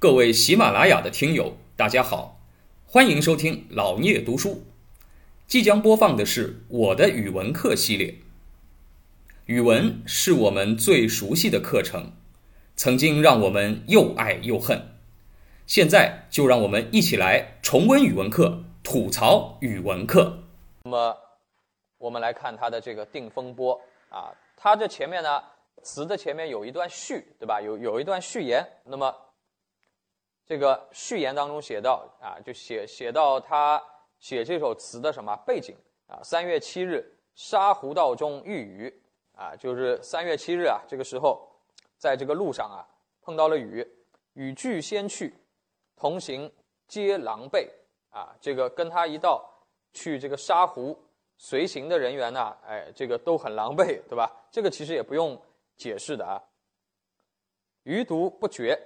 各位喜马拉雅的听友，大家好，欢迎收听老聂读书。即将播放的是我的语文课系列。语文是我们最熟悉的课程，曾经让我们又爱又恨。现在就让我们一起来重温语文课，吐槽语文课。那么，我们来看它的这个定风波啊，它这前面呢，词的前面有一段序，对吧？有有一段序言。那么，这个序言当中写到啊，就写写到他。写这首词的什么背景啊？三月七日，沙湖道中遇雨啊，就是三月七日啊，这个时候，在这个路上啊，碰到了雨，雨具先去，同行皆狼狈啊。这个跟他一道去这个沙湖随行的人员呢，哎，这个都很狼狈，对吧？这个其实也不用解释的啊。余独不觉，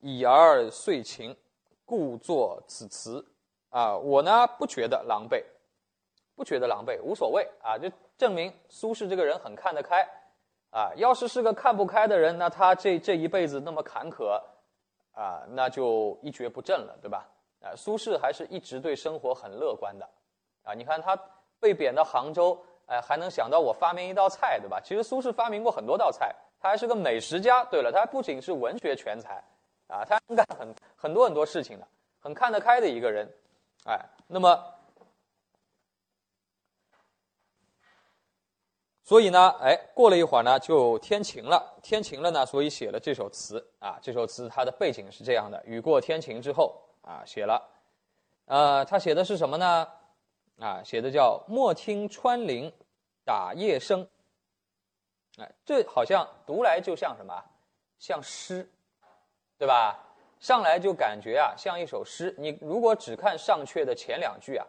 已而遂晴，故作此词。啊，我呢不觉得狼狈，不觉得狼狈，无所谓啊，就证明苏轼这个人很看得开，啊，要是是个看不开的人，那他这这一辈子那么坎坷，啊，那就一蹶不振了，对吧？啊，苏轼还是一直对生活很乐观的，啊，你看他被贬到杭州，哎，还能想到我发明一道菜，对吧？其实苏轼发明过很多道菜，他还是个美食家。对了，他不仅是文学全才，啊，他干很很多很多事情的，很看得开的一个人。哎，那么，所以呢，哎，过了一会儿呢，就天晴了。天晴了呢，所以写了这首词啊。这首词它的背景是这样的：雨过天晴之后啊，写了。呃，他写的是什么呢？啊，写的叫“莫听穿林打叶声”。哎，这好像读来就像什么？像诗，对吧？上来就感觉啊，像一首诗。你如果只看上阙的前两句啊，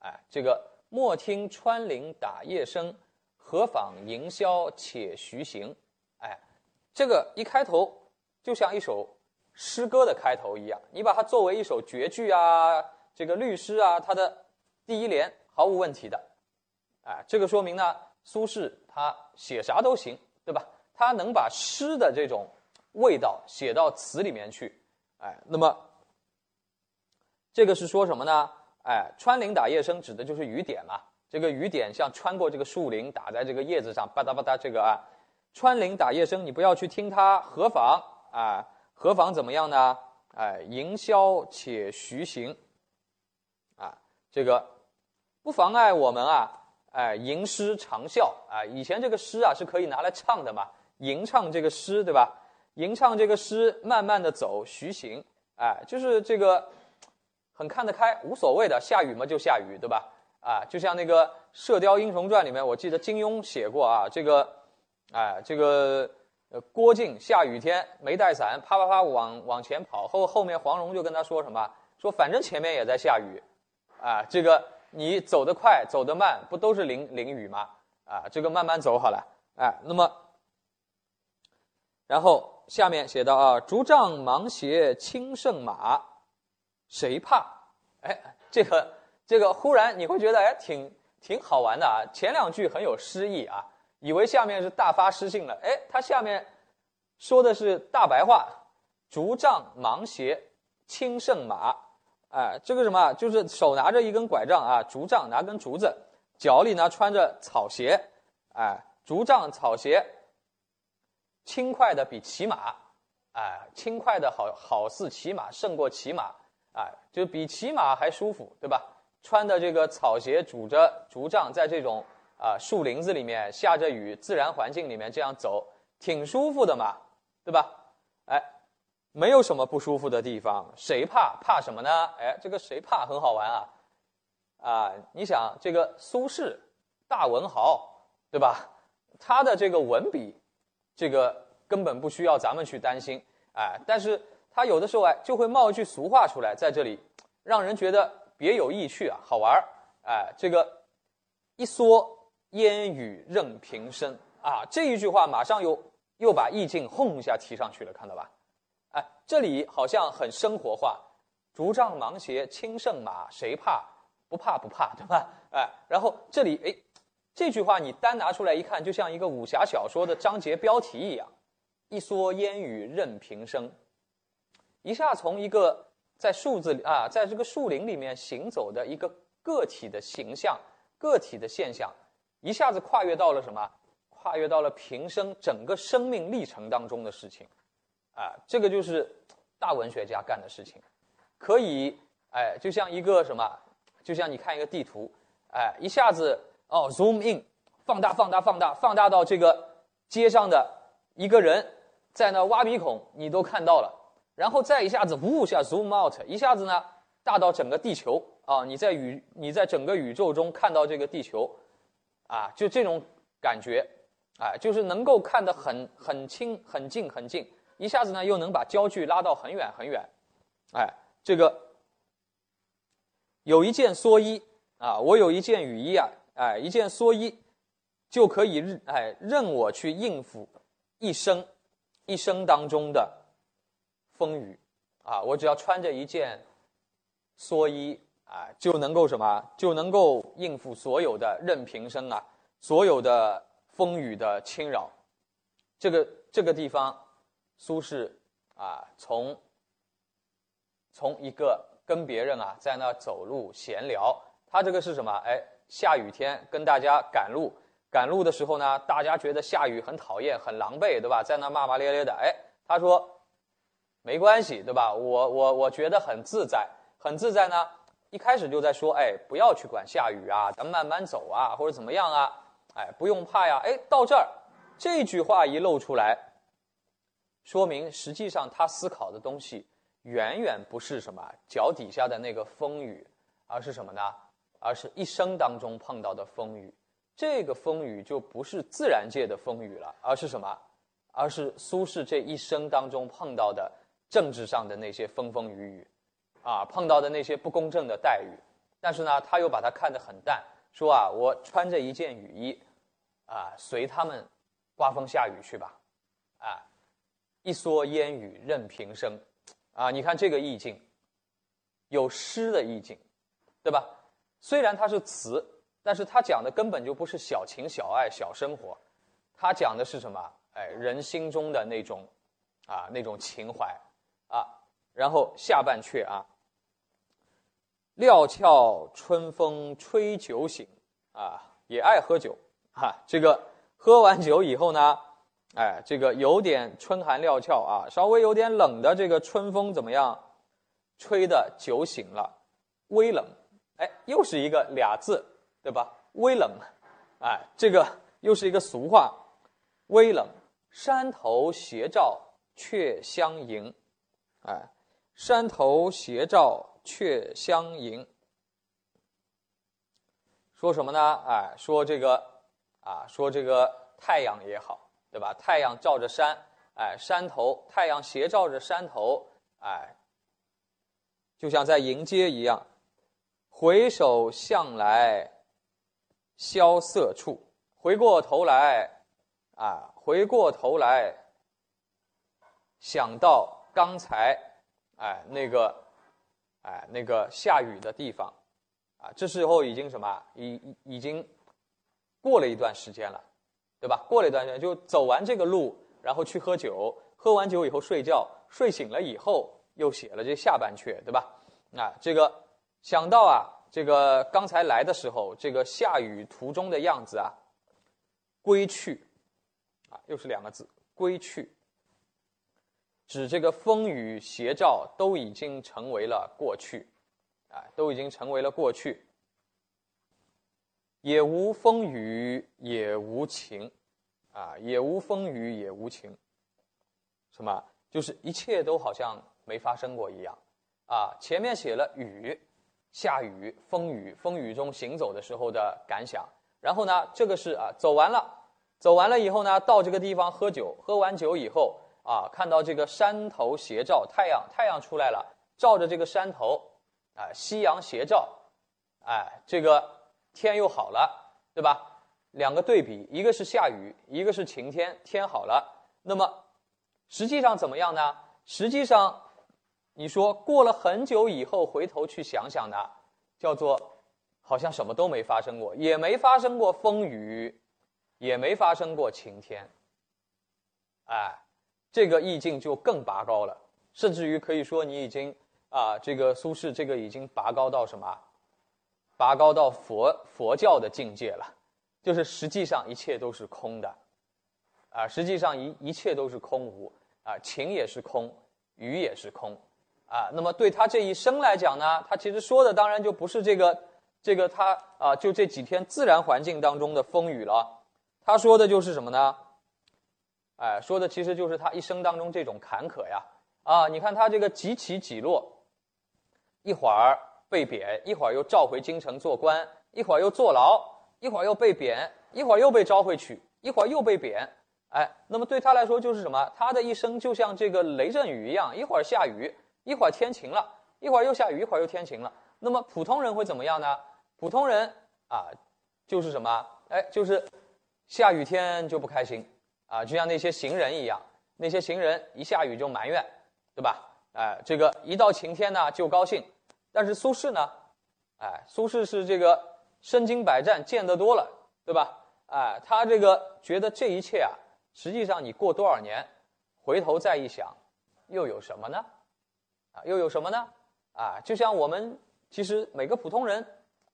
哎，这个莫听穿林打叶声，何妨吟啸且徐行。哎，这个一开头就像一首诗歌的开头一样。你把它作为一首绝句啊，这个律诗啊，它的第一联毫无问题的。哎，这个说明呢，苏轼他写啥都行，对吧？他能把诗的这种味道写到词里面去。哎，那么这个是说什么呢？哎，穿林打叶声指的就是雨点嘛。这个雨点像穿过这个树林，打在这个叶子上，吧嗒吧嗒。这个啊，穿林打叶声，你不要去听它，何妨？啊，何妨怎么样呢？哎，吟啸且徐行。啊，这个不妨碍我们啊，哎，吟诗长啸啊。以前这个诗啊是可以拿来唱的嘛，吟唱这个诗，对吧？吟唱这个诗，慢慢的走，徐行，哎，就是这个很看得开，无所谓的，下雨嘛就下雨，对吧？啊，就像那个《射雕英雄传》里面，我记得金庸写过啊，这个，哎，这个郭靖下雨天没带伞，啪啪啪往往前跑，后后面黄蓉就跟他说什么？说反正前面也在下雨，啊，这个你走得快，走得慢，不都是淋淋雨吗？啊，这个慢慢走好了，哎，那么，然后。下面写到啊，竹杖芒鞋轻胜马，谁怕？哎，这个这个，忽然你会觉得哎，挺挺好玩的啊。前两句很有诗意啊，以为下面是大发诗性了。哎，他下面说的是大白话，竹杖芒鞋轻胜马。哎，这个什么？就是手拿着一根拐杖啊，竹杖拿根竹子，脚里呢穿着草鞋。哎，竹杖草鞋。轻快的比骑马，哎，轻快的好好似骑马胜过骑马，哎，就比骑马还舒服，对吧？穿的这个草鞋，拄着竹杖，在这种啊树林子里面下着雨，自然环境里面这样走，挺舒服的嘛，对吧？哎，没有什么不舒服的地方，谁怕？怕什么呢？哎，这个谁怕很好玩啊，啊，你想这个苏轼，大文豪，对吧？他的这个文笔。这个根本不需要咱们去担心，哎，但是他有的时候哎就会冒一句俗话出来，在这里让人觉得别有意趣啊，好玩儿，哎，这个一蓑烟雨任平生啊，这一句话马上又又把意境轰一下提上去了，看到吧？哎，这里好像很生活化，竹杖芒鞋轻胜马，谁怕？不怕不怕，对吧？哎，然后这里哎。这句话你单拿出来一看，就像一个武侠小说的章节标题一样，“一蓑烟雨任平生”。一下从一个在树子里啊，在这个树林里面行走的一个个体的形象、个体的现象，一下子跨越到了什么？跨越到了平生整个生命历程当中的事情，啊，这个就是大文学家干的事情，可以，哎，就像一个什么，就像你看一个地图，哎，一下子哦，zoom in，放大，放大，放大，放大到这个街上的一个人在那挖鼻孔，你都看到了，然后再一下子呜一下 zoom out，一下子呢大到整个地球啊，你在宇你在整个宇宙中看到这个地球，啊，就这种感觉。哎，就是能够看得很很清、很近、很近，一下子呢又能把焦距拉到很远很远，哎，这个有一件蓑衣啊，我有一件雨衣啊，哎，一件蓑衣就可以哎任我去应付一生一生当中的风雨啊，我只要穿着一件蓑衣啊，就能够什么就能够应付所有的任平生啊，所有的。风雨的侵扰，这个这个地方，苏轼啊，从从一个跟别人啊在那走路闲聊，他这个是什么？哎，下雨天跟大家赶路，赶路的时候呢，大家觉得下雨很讨厌，很狼狈，对吧？在那骂骂咧咧的。哎，他说没关系，对吧？我我我觉得很自在，很自在呢。一开始就在说，哎，不要去管下雨啊，咱们慢慢走啊，或者怎么样啊。哎，不用怕呀！哎，到这儿，这句话一露出来，说明实际上他思考的东西远远不是什么脚底下的那个风雨，而是什么呢？而是一生当中碰到的风雨。这个风雨就不是自然界的风雨了，而是什么？而是苏轼这一生当中碰到的政治上的那些风风雨雨，啊，碰到的那些不公正的待遇。但是呢，他又把它看得很淡，说啊，我穿着一件雨衣。啊，随他们刮风下雨去吧，啊，一蓑烟雨任平生，啊，你看这个意境，有诗的意境，对吧？虽然它是词，但是他讲的根本就不是小情小爱、小生活，他讲的是什么？哎，人心中的那种啊，那种情怀啊。然后下半阙啊，料峭春风吹酒醒，啊，也爱喝酒。哈，这个喝完酒以后呢，哎，这个有点春寒料峭啊，稍微有点冷的这个春风怎么样？吹的酒醒了，微冷，哎，又是一个俩字，对吧？微冷，哎，这个又是一个俗话，微冷。山头斜照却相迎，哎，山头斜照却相迎，说什么呢？哎，说这个。啊，说这个太阳也好，对吧？太阳照着山，哎，山头太阳斜照着山头，哎，就像在迎接一样。回首向来萧瑟处，回过头来，啊，回过头来，想到刚才，哎，那个，哎，那个下雨的地方，啊，这时候已经什么？已已经。过了一段时间了，对吧？过了一段时间，就走完这个路，然后去喝酒，喝完酒以后睡觉，睡醒了以后又写了这下半阙，对吧？啊，这个想到啊，这个刚才来的时候，这个下雨途中的样子啊，归去，啊，又是两个字，归去，指这个风雨斜照都已经成为了过去，啊，都已经成为了过去。也无风雨也无晴，啊，也无风雨也无晴，什么？就是一切都好像没发生过一样，啊，前面写了雨，下雨，风雨，风雨中行走的时候的感想，然后呢，这个是啊，走完了，走完了以后呢，到这个地方喝酒，喝完酒以后啊，看到这个山头斜照太阳，太阳出来了，照着这个山头，啊，夕阳斜照，哎，这个。天又好了，对吧？两个对比，一个是下雨，一个是晴天，天好了。那么，实际上怎么样呢？实际上，你说过了很久以后回头去想想呢，叫做好像什么都没发生过，也没发生过风雨，也没发生过晴天。哎，这个意境就更拔高了。甚至于可以说你已经啊，这个苏轼这个已经拔高到什么？拔高到佛佛教的境界了，就是实际上一切都是空的，啊，实际上一一切都是空无啊，情也是空，雨也是空，啊，那么对他这一生来讲呢，他其实说的当然就不是这个这个他啊，就这几天自然环境当中的风雨了，他说的就是什么呢？哎，说的其实就是他一生当中这种坎坷呀，啊，你看他这个几起几落，一会儿。被贬，一会儿又召回京城做官，一会儿又坐牢，一会儿又被贬，一会儿又被召回去，一会儿又被贬。哎，那么对他来说就是什么？他的一生就像这个雷阵雨一样，一会儿下雨，一会儿天晴了，一会儿又下雨，一会儿又天晴了。那么普通人会怎么样呢？普通人啊，就是什么？哎，就是下雨天就不开心啊，就像那些行人一样，那些行人一下雨就埋怨，对吧？哎，这个一到晴天呢就高兴。但是苏轼呢，哎，苏轼是这个身经百战，见得多了，对吧？哎，他这个觉得这一切啊，实际上你过多少年，回头再一想，又有什么呢？又有什么呢？啊，就像我们其实每个普通人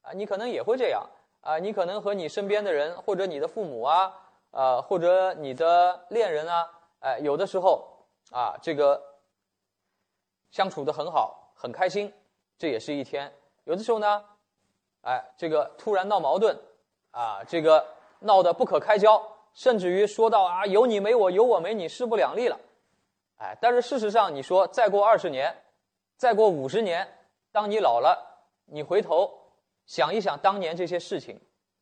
啊，你可能也会这样啊，你可能和你身边的人，或者你的父母啊，呃，或者你的恋人啊，哎，有的时候啊，这个相处的很好，很开心。这也是一天，有的时候呢，哎，这个突然闹矛盾，啊，这个闹得不可开交，甚至于说到啊，有你没我，有我没你，势不两立了，哎，但是事实上，你说再过二十年，再过五十年，当你老了，你回头想一想当年这些事情，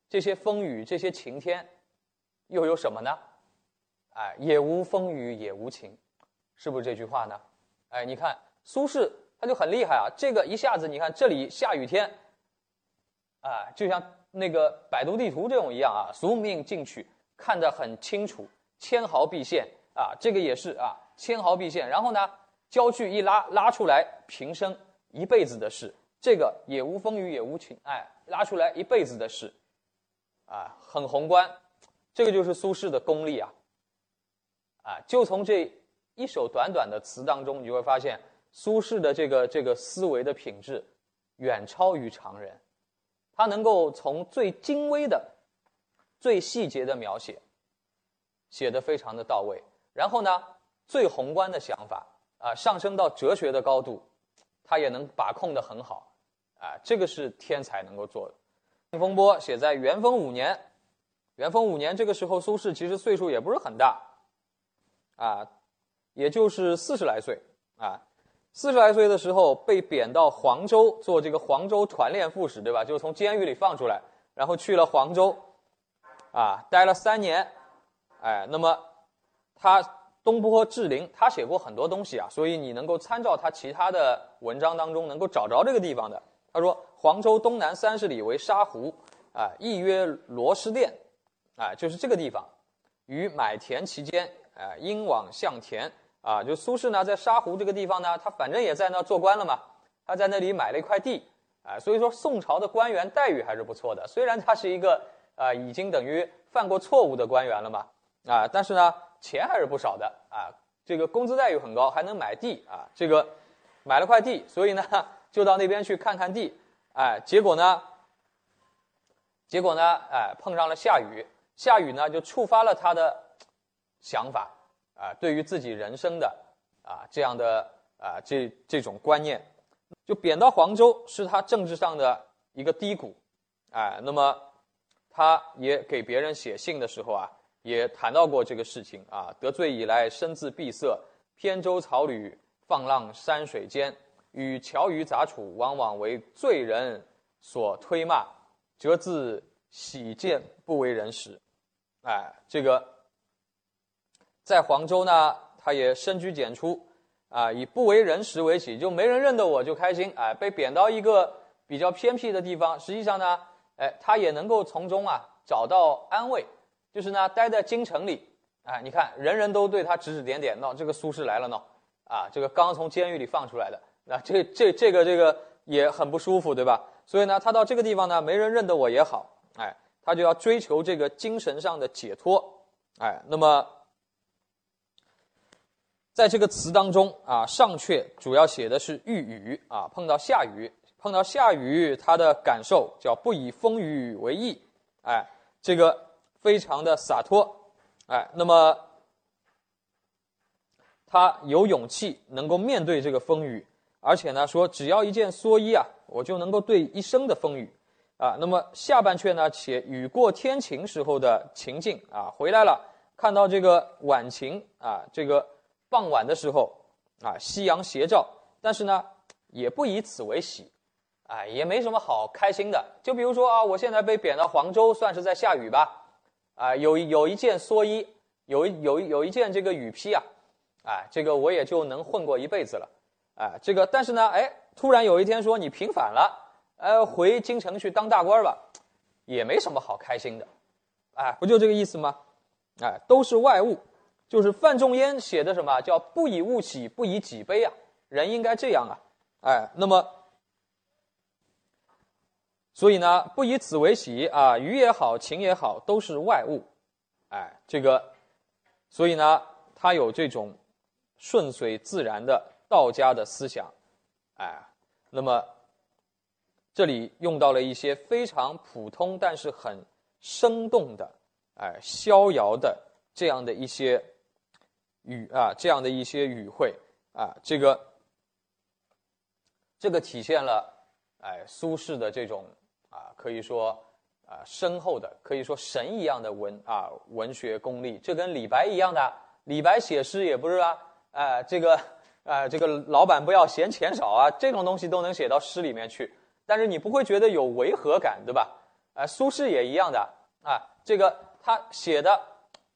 这些风雨，这些晴天，又有什么呢？哎，也无风雨也无晴，是不是这句话呢？哎，你看苏轼。他就很厉害啊！这个一下子，你看这里下雨天，啊，就像那个百度地图这种一样啊，俗命进去看得很清楚，纤毫毕现啊，这个也是啊，纤毫毕现。然后呢，焦距一拉拉出来，平生一辈子的事，这个也无风雨也无晴，哎，拉出来一辈子的事，啊，很宏观，这个就是苏轼的功力啊，啊，就从这一首短短的词当中，你就会发现。苏轼的这个这个思维的品质，远超于常人，他能够从最精微的、最细节的描写，写得非常的到位。然后呢，最宏观的想法啊，上升到哲学的高度，他也能把控的很好。啊，这个是天才能够做的。《风波》写在元丰五年，元丰五年这个时候，苏轼其实岁数也不是很大，啊，也就是四十来岁啊。四十来岁的时候被贬到黄州做这个黄州团练副使，对吧？就是从监狱里放出来，然后去了黄州，啊，待了三年，哎，那么他东坡志林，他写过很多东西啊，所以你能够参照他其他的文章当中能够找着这个地方的。他说黄州东南三十里为沙湖，啊，亦曰罗师店，啊，就是这个地方，于买田期间，啊，应往向田。啊，就苏轼呢，在沙湖这个地方呢，他反正也在那做官了嘛，他在那里买了一块地，啊，所以说宋朝的官员待遇还是不错的。虽然他是一个啊，已经等于犯过错误的官员了嘛，啊，但是呢，钱还是不少的啊，这个工资待遇很高，还能买地啊，这个买了块地，所以呢，就到那边去看看地，哎，结果呢，结果呢，哎，碰上了下雨，下雨呢，就触发了他的想法。啊，对于自己人生的啊这样的啊这这种观念，就贬到黄州是他政治上的一个低谷，哎，那么他也给别人写信的时候啊，也谈到过这个事情啊，得罪以来身自闭塞，扁舟草履放浪山水间，与樵渔杂处，往往为罪人所推骂，则自喜见不为人识，哎，这个。在黄州呢，他也深居简出，啊，以不为人识为喜，就没人认得我就开心，哎，被贬到一个比较偏僻的地方，实际上呢，哎，他也能够从中啊找到安慰，就是呢，待在京城里，哎，你看人人都对他指指点点，闹，这个苏轼来了喏，啊，这个刚从监狱里放出来的，那这这这个这个也很不舒服，对吧？所以呢，他到这个地方呢，没人认得我也好，哎，他就要追求这个精神上的解脱，哎，那么。在这个词当中啊，上阙主要写的是遇雨啊，碰到下雨，碰到下雨，他的感受叫不以风雨为意，哎，这个非常的洒脱，哎，那么他有勇气能够面对这个风雨，而且呢说只要一件蓑衣啊，我就能够对一生的风雨，啊，那么下半阙呢写雨过天晴时候的情境啊，回来了，看到这个晚晴啊，这个。傍晚的时候，啊，夕阳斜照，但是呢，也不以此为喜，哎，也没什么好开心的。就比如说啊，我现在被贬到黄州，算是在下雨吧，啊，有有一件蓑衣，有有有一件这个雨披啊，啊，这个我也就能混过一辈子了，啊，这个但是呢，哎，突然有一天说你平反了，呃，回京城去当大官吧，也没什么好开心的，哎，不就这个意思吗？哎，都是外物。就是范仲淹写的什么叫不以物喜，不以己悲啊？人应该这样啊，哎，那么，所以呢，不以此为喜啊，鱼也好，情也好，都是外物，哎，这个，所以呢，他有这种顺随自然的道家的思想，哎，那么这里用到了一些非常普通但是很生动的，哎，逍遥的这样的一些。语啊，这样的一些语汇啊，这个这个体现了哎苏轼的这种啊，可以说啊深厚的，可以说神一样的文啊文学功力。这跟李白一样的，李白写诗也不是啊，哎这个啊这个老板不要嫌钱少啊，这种东西都能写到诗里面去，但是你不会觉得有违和感，对吧？啊，苏轼也一样的啊，这个他写的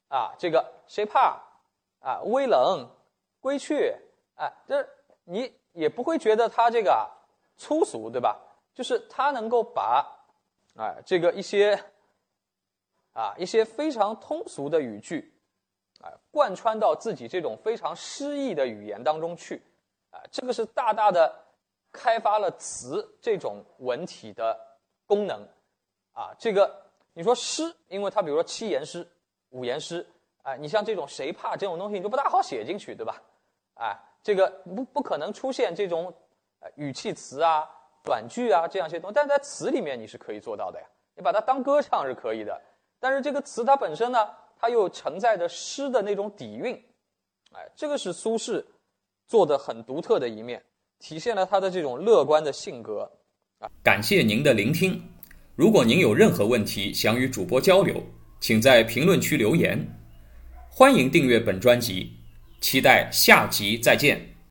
啊，这个谁怕？啊，微冷，归去，啊，这你也不会觉得他这个粗俗，对吧？就是他能够把，啊，这个一些，啊，一些非常通俗的语句，啊，贯穿到自己这种非常诗意的语言当中去，啊，这个是大大的开发了词这种文体的功能，啊，这个你说诗，因为它比如说七言诗、五言诗。哎，你像这种谁怕这种东西，你就不大好写进去，对吧？哎，这个不不可能出现这种语气词啊、短句啊这样一些东西，但在词里面你是可以做到的呀。你把它当歌唱是可以的，但是这个词它本身呢，它又承载着诗的那种底蕴。哎，这个是苏轼做的很独特的一面，体现了他的这种乐观的性格。啊，感谢您的聆听。如果您有任何问题想与主播交流，请在评论区留言。欢迎订阅本专辑，期待下集再见。